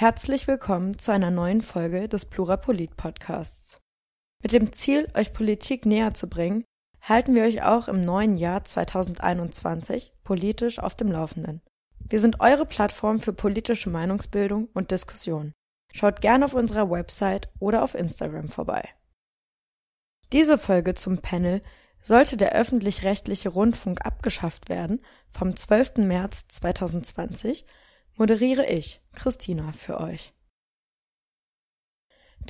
Herzlich willkommen zu einer neuen Folge des Plurapolit Podcasts. Mit dem Ziel, euch Politik näher zu bringen, halten wir euch auch im neuen Jahr 2021 politisch auf dem Laufenden. Wir sind eure Plattform für politische Meinungsbildung und Diskussion. Schaut gerne auf unserer Website oder auf Instagram vorbei. Diese Folge zum Panel sollte der öffentlich-rechtliche Rundfunk abgeschafft werden vom 12. März 2020 moderiere ich, Christina, für euch.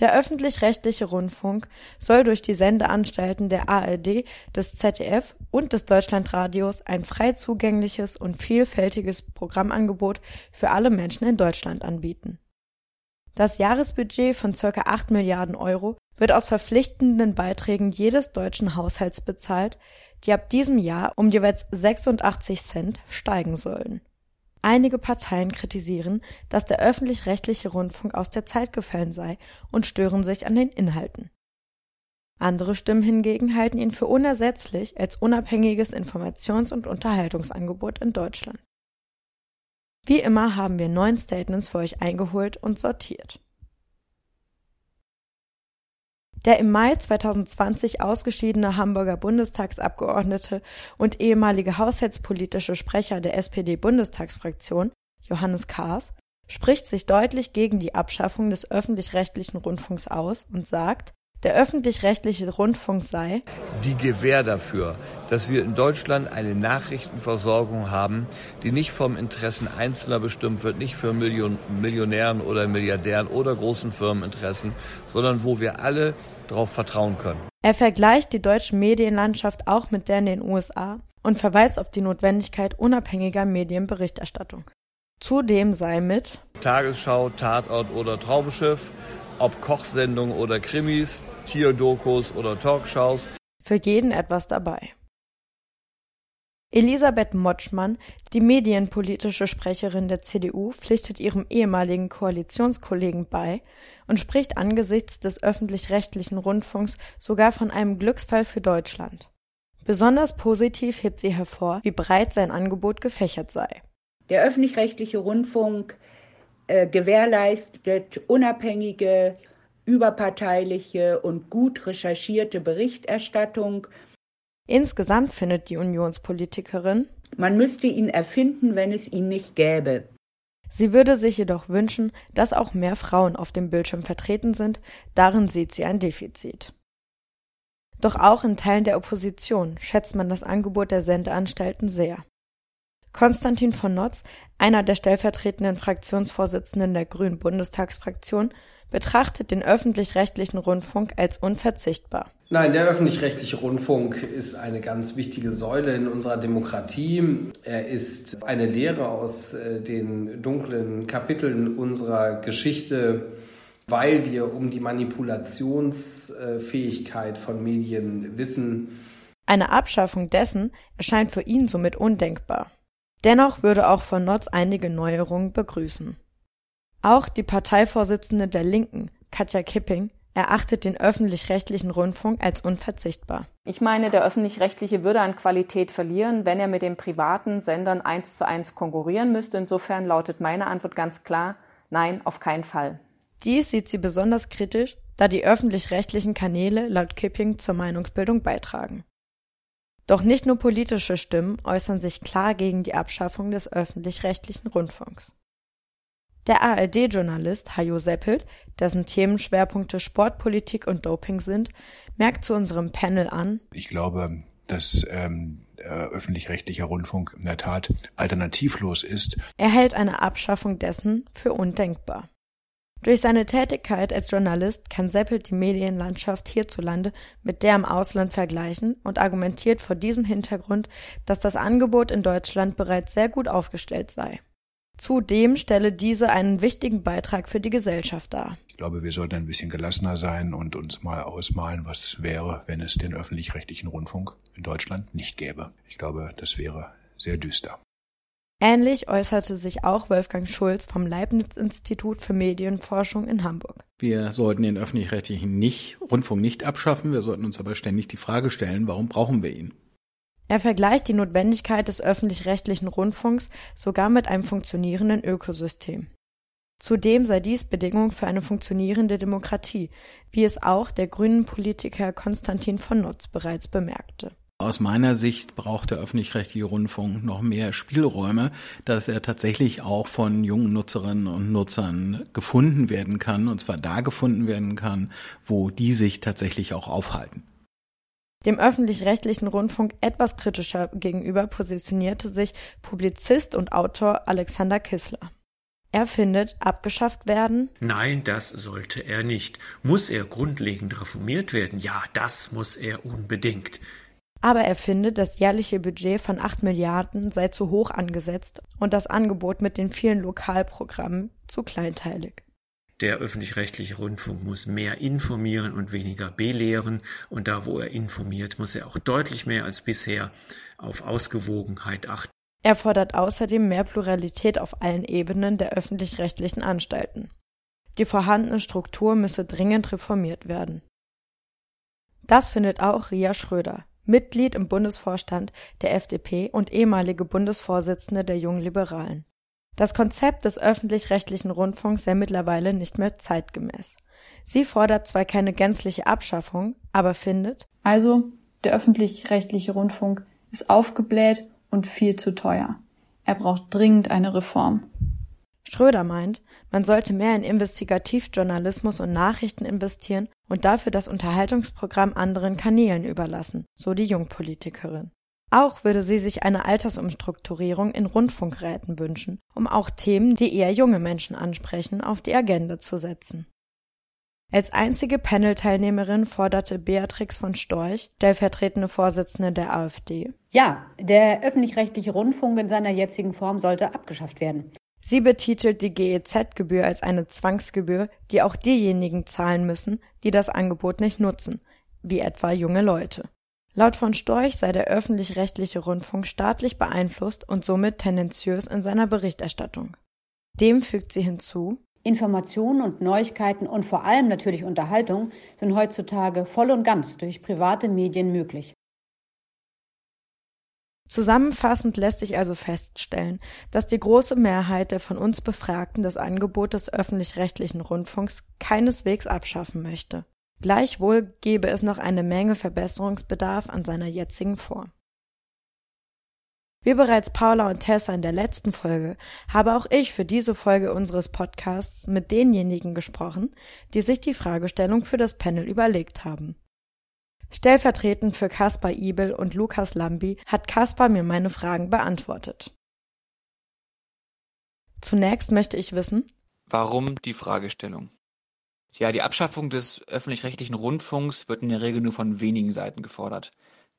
Der öffentlich-rechtliche Rundfunk soll durch die Sendeanstalten der ARD, des ZDF und des Deutschlandradios ein frei zugängliches und vielfältiges Programmangebot für alle Menschen in Deutschland anbieten. Das Jahresbudget von ca. 8 Milliarden Euro wird aus verpflichtenden Beiträgen jedes deutschen Haushalts bezahlt, die ab diesem Jahr um jeweils 86 Cent steigen sollen. Einige Parteien kritisieren, dass der öffentlich-rechtliche Rundfunk aus der Zeit gefallen sei und stören sich an den Inhalten. Andere Stimmen hingegen halten ihn für unersetzlich als unabhängiges Informations- und Unterhaltungsangebot in Deutschland. Wie immer haben wir neun Statements für euch eingeholt und sortiert. Der im Mai 2020 ausgeschiedene Hamburger Bundestagsabgeordnete und ehemalige haushaltspolitische Sprecher der SPD-Bundestagsfraktion, Johannes Kahrs, spricht sich deutlich gegen die Abschaffung des öffentlich-rechtlichen Rundfunks aus und sagt, der öffentlich-rechtliche Rundfunk sei die Gewähr dafür, dass wir in Deutschland eine Nachrichtenversorgung haben, die nicht vom Interessen Einzelner bestimmt wird, nicht für Million Millionären oder Milliardären oder großen Firmeninteressen, sondern wo wir alle darauf vertrauen können. Er vergleicht die deutsche Medienlandschaft auch mit der in den USA und verweist auf die Notwendigkeit unabhängiger Medienberichterstattung. Zudem sei mit Tagesschau, Tatort oder Traumschiff, ob Kochsendungen oder Krimis, Tierdokus oder Talkshows. Für jeden etwas dabei. Elisabeth Motschmann, die medienpolitische Sprecherin der CDU, pflichtet ihrem ehemaligen Koalitionskollegen bei und spricht angesichts des öffentlich-rechtlichen Rundfunks sogar von einem Glücksfall für Deutschland. Besonders positiv hebt sie hervor, wie breit sein Angebot gefächert sei. Der öffentlich-rechtliche Rundfunk äh, gewährleistet unabhängige, überparteiliche und gut recherchierte Berichterstattung. Insgesamt findet die Unionspolitikerin, man müsste ihn erfinden, wenn es ihn nicht gäbe. Sie würde sich jedoch wünschen, dass auch mehr Frauen auf dem Bildschirm vertreten sind, darin sieht sie ein Defizit. Doch auch in Teilen der Opposition schätzt man das Angebot der Sendeanstalten sehr. Konstantin von Notz, einer der stellvertretenden Fraktionsvorsitzenden der Grünen Bundestagsfraktion, betrachtet den öffentlich-rechtlichen Rundfunk als unverzichtbar. Nein, der öffentlich-rechtliche Rundfunk ist eine ganz wichtige Säule in unserer Demokratie. Er ist eine Lehre aus äh, den dunklen Kapiteln unserer Geschichte, weil wir um die Manipulationsfähigkeit von Medien wissen. Eine Abschaffung dessen erscheint für ihn somit undenkbar. Dennoch würde auch von Notz einige Neuerungen begrüßen. Auch die Parteivorsitzende der Linken, Katja Kipping, erachtet den öffentlich-rechtlichen Rundfunk als unverzichtbar. Ich meine, der öffentlich-rechtliche würde an Qualität verlieren, wenn er mit den privaten Sendern eins zu eins konkurrieren müsste. Insofern lautet meine Antwort ganz klar, nein, auf keinen Fall. Dies sieht sie besonders kritisch, da die öffentlich-rechtlichen Kanäle laut Kipping zur Meinungsbildung beitragen. Doch nicht nur politische Stimmen äußern sich klar gegen die Abschaffung des öffentlich-rechtlichen Rundfunks. Der ARD-Journalist Hajo Seppelt, dessen Themenschwerpunkte Sportpolitik und Doping sind, merkt zu unserem Panel an. Ich glaube, dass ähm, öffentlich-rechtlicher Rundfunk in der Tat alternativlos ist. Er hält eine Abschaffung dessen für undenkbar. Durch seine Tätigkeit als Journalist kann Seppelt die Medienlandschaft hierzulande mit der im Ausland vergleichen und argumentiert vor diesem Hintergrund, dass das Angebot in Deutschland bereits sehr gut aufgestellt sei. Zudem stelle diese einen wichtigen Beitrag für die Gesellschaft dar. Ich glaube, wir sollten ein bisschen gelassener sein und uns mal ausmalen, was wäre, wenn es den öffentlich-rechtlichen Rundfunk in Deutschland nicht gäbe. Ich glaube, das wäre sehr düster. Ähnlich äußerte sich auch Wolfgang Schulz vom Leibniz-Institut für Medienforschung in Hamburg. Wir sollten den öffentlich-rechtlichen nicht, Rundfunk nicht abschaffen, wir sollten uns aber ständig die Frage stellen, warum brauchen wir ihn? Er vergleicht die Notwendigkeit des öffentlich-rechtlichen Rundfunks sogar mit einem funktionierenden Ökosystem. Zudem sei dies Bedingung für eine funktionierende Demokratie, wie es auch der grünen Politiker Konstantin von Notz bereits bemerkte. Aus meiner Sicht braucht der öffentlich-rechtliche Rundfunk noch mehr Spielräume, dass er tatsächlich auch von jungen Nutzerinnen und Nutzern gefunden werden kann, und zwar da gefunden werden kann, wo die sich tatsächlich auch aufhalten. Dem öffentlich-rechtlichen Rundfunk etwas kritischer gegenüber positionierte sich Publizist und Autor Alexander Kissler. Er findet, abgeschafft werden? Nein, das sollte er nicht. Muss er grundlegend reformiert werden? Ja, das muss er unbedingt. Aber er findet, das jährliche Budget von 8 Milliarden sei zu hoch angesetzt und das Angebot mit den vielen Lokalprogrammen zu kleinteilig. Der öffentlich-rechtliche Rundfunk muss mehr informieren und weniger belehren. Und da, wo er informiert, muss er auch deutlich mehr als bisher auf Ausgewogenheit achten. Er fordert außerdem mehr Pluralität auf allen Ebenen der öffentlich-rechtlichen Anstalten. Die vorhandene Struktur müsse dringend reformiert werden. Das findet auch Ria Schröder, Mitglied im Bundesvorstand der FDP und ehemalige Bundesvorsitzende der Jungen Liberalen. Das Konzept des öffentlich-rechtlichen Rundfunks sei mittlerweile nicht mehr zeitgemäß. Sie fordert zwar keine gänzliche Abschaffung, aber findet, also der öffentlich-rechtliche Rundfunk ist aufgebläht und viel zu teuer. Er braucht dringend eine Reform. Schröder meint, man sollte mehr in Investigativjournalismus und Nachrichten investieren und dafür das Unterhaltungsprogramm anderen Kanälen überlassen, so die Jungpolitikerin. Auch würde sie sich eine Altersumstrukturierung in Rundfunkräten wünschen, um auch Themen, die eher junge Menschen ansprechen, auf die Agenda zu setzen. Als einzige Panel-Teilnehmerin forderte Beatrix von Storch, stellvertretende Vorsitzende der AfD. Ja, der öffentlich-rechtliche Rundfunk in seiner jetzigen Form sollte abgeschafft werden. Sie betitelt die GEZ-Gebühr als eine Zwangsgebühr, die auch diejenigen zahlen müssen, die das Angebot nicht nutzen, wie etwa junge Leute. Laut von Storch sei der öffentlich-rechtliche Rundfunk staatlich beeinflusst und somit tendenziös in seiner Berichterstattung. Dem fügt sie hinzu, Informationen und Neuigkeiten und vor allem natürlich Unterhaltung sind heutzutage voll und ganz durch private Medien möglich. Zusammenfassend lässt sich also feststellen, dass die große Mehrheit der von uns Befragten das Angebot des öffentlich-rechtlichen Rundfunks keineswegs abschaffen möchte. Gleichwohl gebe es noch eine Menge Verbesserungsbedarf an seiner jetzigen Form. Wie bereits Paula und Tessa in der letzten Folge, habe auch ich für diese Folge unseres Podcasts mit denjenigen gesprochen, die sich die Fragestellung für das Panel überlegt haben. Stellvertretend für Caspar Ibel und Lukas Lambi hat Caspar mir meine Fragen beantwortet. Zunächst möchte ich wissen, warum die Fragestellung? Ja, die Abschaffung des öffentlich-rechtlichen Rundfunks wird in der Regel nur von wenigen Seiten gefordert.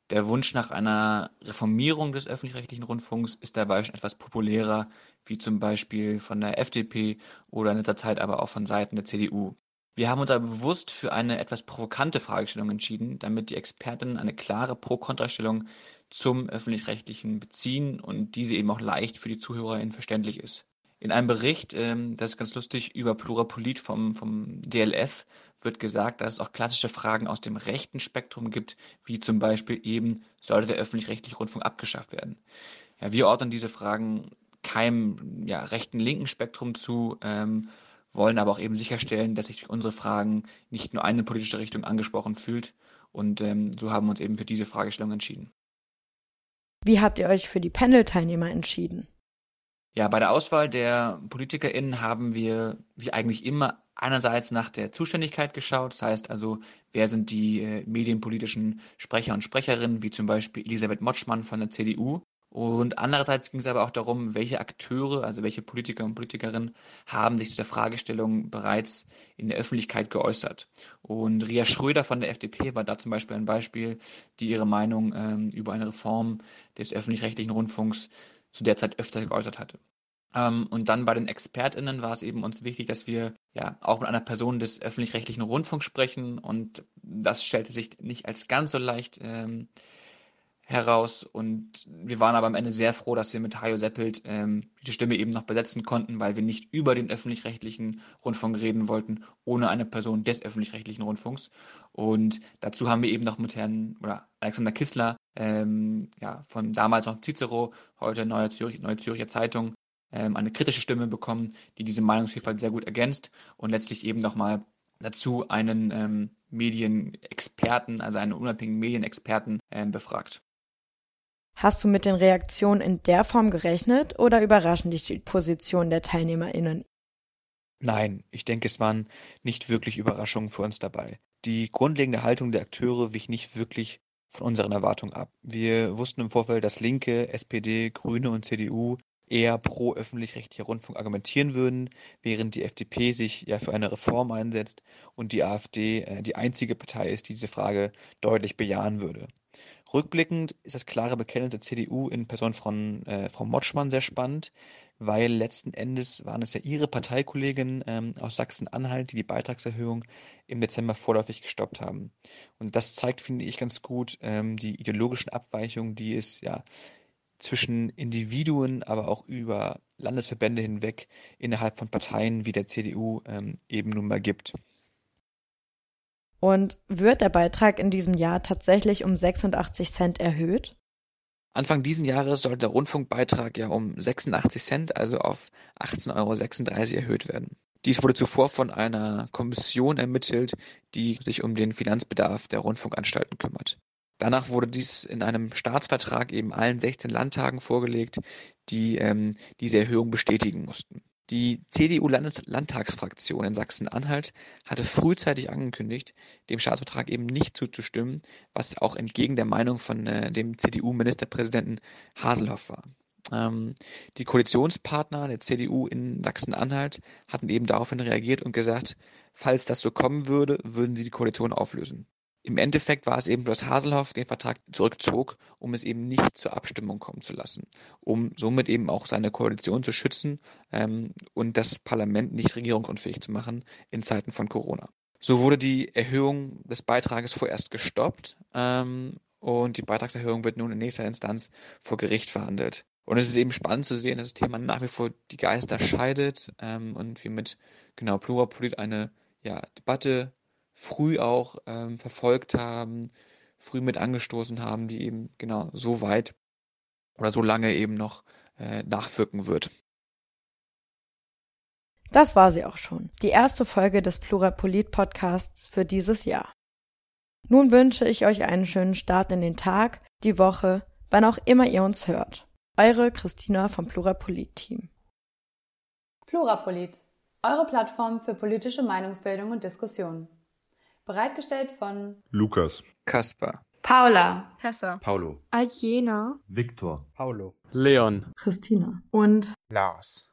Der Wunsch nach einer Reformierung des öffentlich-rechtlichen Rundfunks ist dabei schon etwas populärer, wie zum Beispiel von der FDP oder in letzter Zeit aber auch von Seiten der CDU. Wir haben uns aber bewusst für eine etwas provokante Fragestellung entschieden, damit die Expertinnen eine klare Pro-Kontra-Stellung zum öffentlich-rechtlichen beziehen und diese eben auch leicht für die ZuhörerInnen verständlich ist. In einem Bericht, ähm, das ist ganz lustig, über Plurapolit vom, vom DLF wird gesagt, dass es auch klassische Fragen aus dem rechten Spektrum gibt, wie zum Beispiel eben, sollte der öffentlich-rechtliche Rundfunk abgeschafft werden? Ja, wir ordnen diese Fragen keinem ja, rechten, linken Spektrum zu, ähm, wollen aber auch eben sicherstellen, dass sich durch unsere Fragen nicht nur eine politische Richtung angesprochen fühlt. Und ähm, so haben wir uns eben für diese Fragestellung entschieden. Wie habt ihr euch für die Panel-Teilnehmer entschieden? Ja, bei der Auswahl der PolitikerInnen haben wir, wie eigentlich immer, einerseits nach der Zuständigkeit geschaut. Das heißt also, wer sind die äh, medienpolitischen Sprecher und Sprecherinnen, wie zum Beispiel Elisabeth Motschmann von der CDU. Und andererseits ging es aber auch darum, welche Akteure, also welche Politiker und Politikerinnen haben sich zu der Fragestellung bereits in der Öffentlichkeit geäußert. Und Ria Schröder von der FDP war da zum Beispiel ein Beispiel, die ihre Meinung ähm, über eine Reform des öffentlich-rechtlichen Rundfunks zu der Zeit öfter geäußert hatte. Ähm, und dann bei den ExpertInnen war es eben uns wichtig, dass wir ja auch mit einer Person des öffentlich-rechtlichen Rundfunks sprechen und das stellte sich nicht als ganz so leicht ähm, heraus. Und wir waren aber am Ende sehr froh, dass wir mit Hajo Seppelt ähm, die Stimme eben noch besetzen konnten, weil wir nicht über den öffentlich-rechtlichen Rundfunk reden wollten, ohne eine Person des öffentlich-rechtlichen Rundfunks. Und dazu haben wir eben noch mit Herrn oder Alexander Kissler, ähm, ja, von damals noch Cicero, heute Neue, Zürich, Neue Zürcher Zeitung, ähm, eine kritische Stimme bekommen, die diese Meinungsvielfalt sehr gut ergänzt und letztlich eben nochmal dazu einen ähm, Medienexperten, also einen unabhängigen Medienexperten ähm, befragt. Hast du mit den Reaktionen in der Form gerechnet oder überraschen dich die Positionen der TeilnehmerInnen? Nein, ich denke, es waren nicht wirklich Überraschungen für uns dabei. Die grundlegende Haltung der Akteure wich nicht wirklich von unseren Erwartungen ab. Wir wussten im Vorfeld, dass Linke, SPD, Grüne und CDU eher pro öffentlich-rechtlicher Rundfunk argumentieren würden, während die FDP sich ja für eine Reform einsetzt und die AfD äh, die einzige Partei ist, die diese Frage deutlich bejahen würde. Rückblickend ist das klare Bekenntnis der CDU in Person von äh, Frau Motschmann sehr spannend, weil letzten Endes waren es ja ihre Parteikolleginnen ähm, aus Sachsen-Anhalt, die die Beitragserhöhung im Dezember vorläufig gestoppt haben. Und das zeigt, finde ich, ganz gut ähm, die ideologischen Abweichungen, die es ja zwischen Individuen, aber auch über Landesverbände hinweg innerhalb von Parteien wie der CDU ähm, eben nun mal gibt. Und wird der Beitrag in diesem Jahr tatsächlich um 86 Cent erhöht? Anfang diesen Jahres soll der Rundfunkbeitrag ja um 86 Cent, also auf 18,36 Euro erhöht werden. Dies wurde zuvor von einer Kommission ermittelt, die sich um den Finanzbedarf der Rundfunkanstalten kümmert. Danach wurde dies in einem Staatsvertrag eben allen 16 Landtagen vorgelegt, die ähm, diese Erhöhung bestätigen mussten. Die CDU-Landtagsfraktion in Sachsen-Anhalt hatte frühzeitig angekündigt, dem Staatsvertrag eben nicht zuzustimmen, was auch entgegen der Meinung von äh, dem CDU-Ministerpräsidenten Haselhoff war. Ähm, die Koalitionspartner der CDU in Sachsen-Anhalt hatten eben daraufhin reagiert und gesagt, falls das so kommen würde, würden sie die Koalition auflösen. Im Endeffekt war es eben dass Haselhoff den Vertrag zurückzog, um es eben nicht zur Abstimmung kommen zu lassen, um somit eben auch seine Koalition zu schützen ähm, und das Parlament nicht regierungsunfähig zu machen in Zeiten von Corona. So wurde die Erhöhung des Beitrages vorerst gestoppt ähm, und die Beitragserhöhung wird nun in nächster Instanz vor Gericht verhandelt. Und es ist eben spannend zu sehen, dass das Thema nach wie vor die Geister scheidet ähm, und wir mit genau Plurapolit eine ja, Debatte früh auch ähm, verfolgt haben, früh mit angestoßen haben, die eben genau so weit oder so lange eben noch äh, nachwirken wird. Das war sie auch schon, die erste Folge des Plurapolit Podcasts für dieses Jahr. Nun wünsche ich euch einen schönen Start in den Tag, die Woche, wann auch immer ihr uns hört. Eure Christina vom Plurapolit Team. Plurapolit, eure Plattform für politische Meinungsbildung und Diskussion. Bereitgestellt von Lukas, Kaspar, Paula, Tessa, Paulo, Aljena, Viktor, Paulo, Leon, Christina. Und Lars.